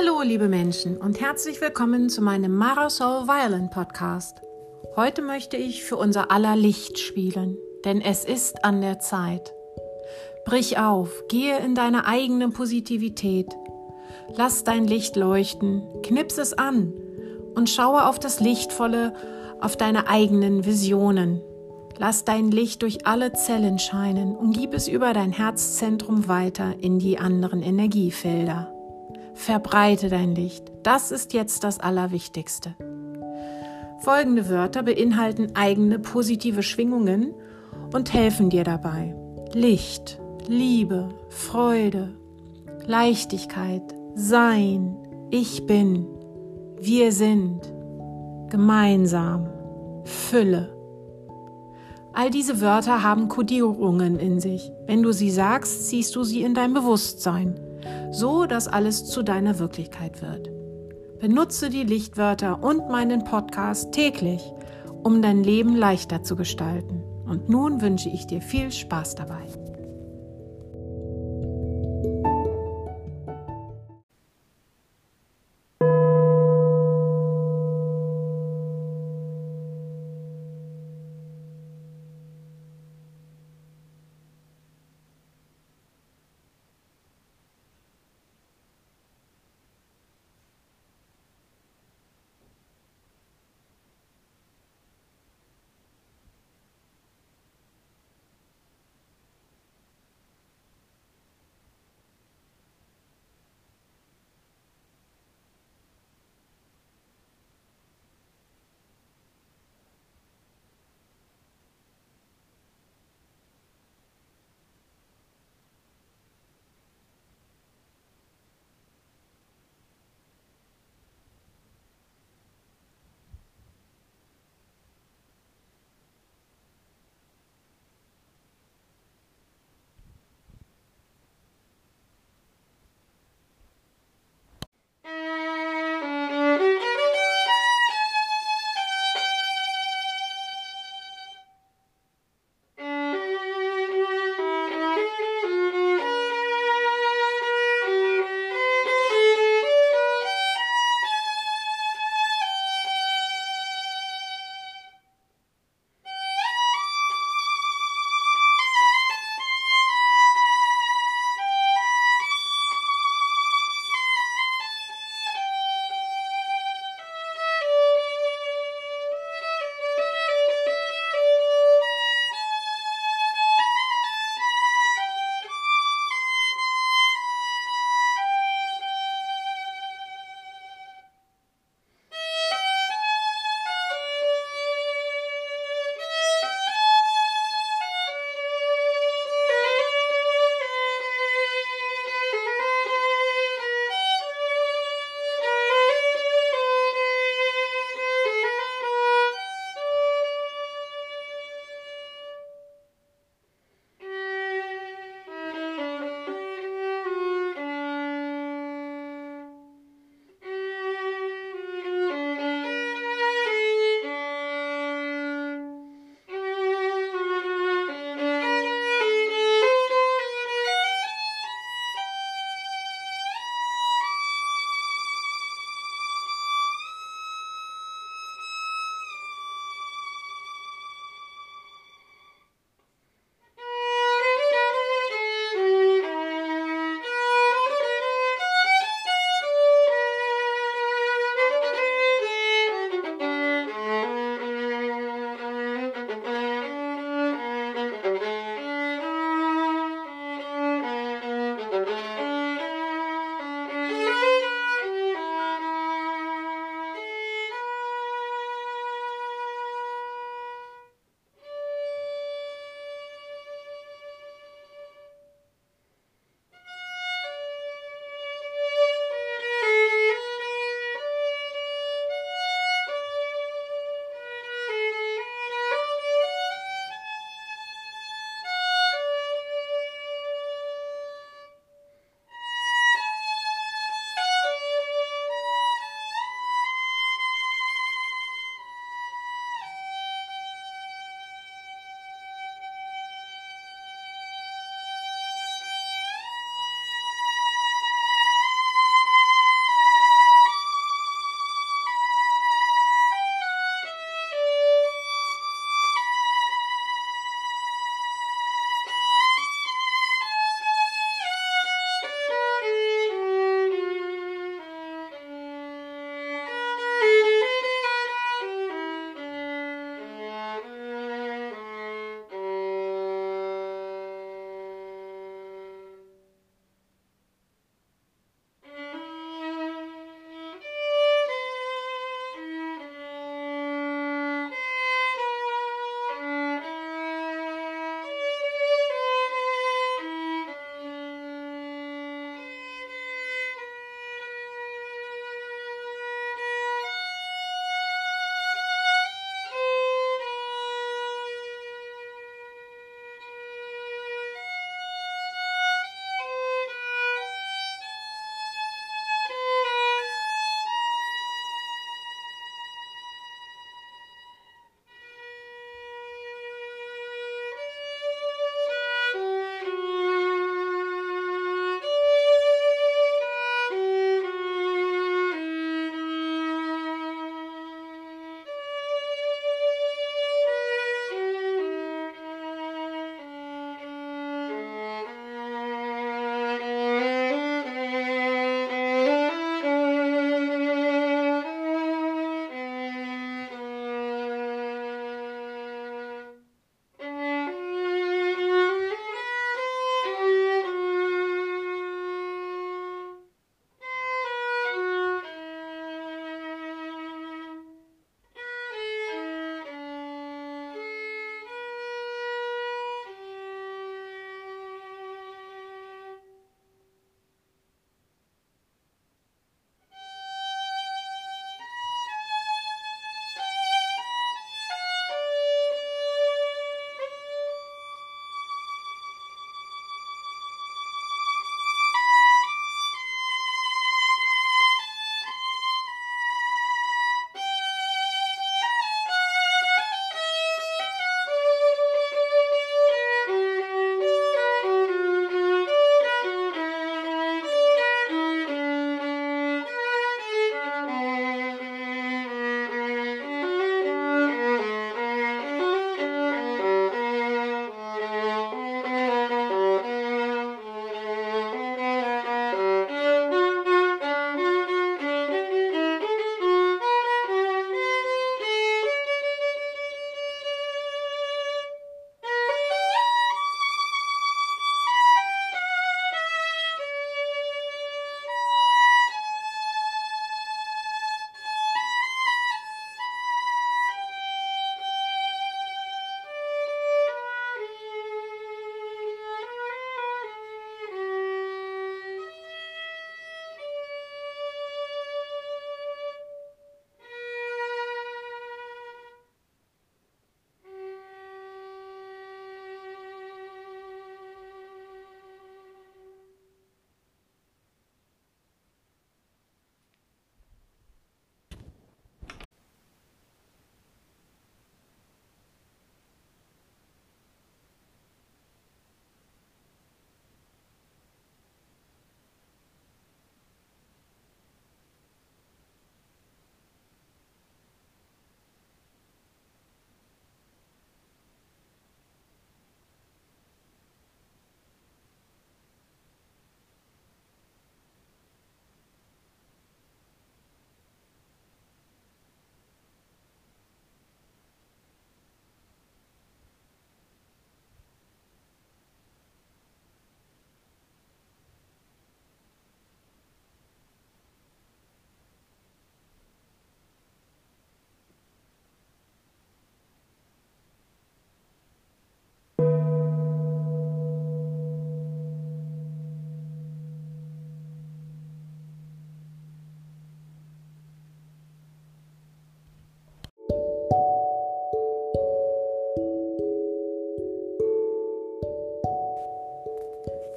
Hallo, liebe Menschen, und herzlich willkommen zu meinem Marasol Violin Podcast. Heute möchte ich für unser aller Licht spielen, denn es ist an der Zeit. Brich auf, gehe in deine eigene Positivität. Lass dein Licht leuchten, knips es an und schaue auf das Lichtvolle, auf deine eigenen Visionen. Lass dein Licht durch alle Zellen scheinen und gib es über dein Herzzentrum weiter in die anderen Energiefelder. Verbreite dein Licht. Das ist jetzt das Allerwichtigste. Folgende Wörter beinhalten eigene positive Schwingungen und helfen dir dabei. Licht, Liebe, Freude, Leichtigkeit, Sein, ich bin, wir sind, gemeinsam, Fülle. All diese Wörter haben Kodierungen in sich. Wenn du sie sagst, ziehst du sie in dein Bewusstsein so dass alles zu deiner Wirklichkeit wird. Benutze die Lichtwörter und meinen Podcast täglich, um dein Leben leichter zu gestalten. Und nun wünsche ich dir viel Spaß dabei.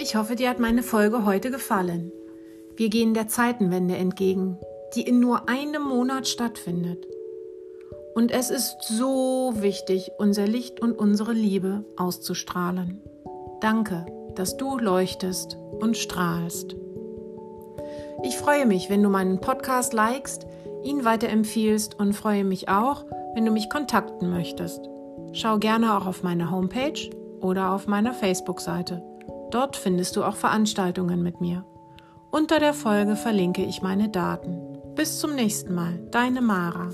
Ich hoffe, dir hat meine Folge heute gefallen. Wir gehen der Zeitenwende entgegen, die in nur einem Monat stattfindet. Und es ist so wichtig, unser Licht und unsere Liebe auszustrahlen. Danke, dass du leuchtest und strahlst. Ich freue mich, wenn du meinen Podcast likest, ihn weiterempfiehlst und freue mich auch, wenn du mich kontakten möchtest. Schau gerne auch auf meine Homepage oder auf meiner Facebook-Seite. Dort findest du auch Veranstaltungen mit mir. Unter der Folge verlinke ich meine Daten. Bis zum nächsten Mal, deine Mara.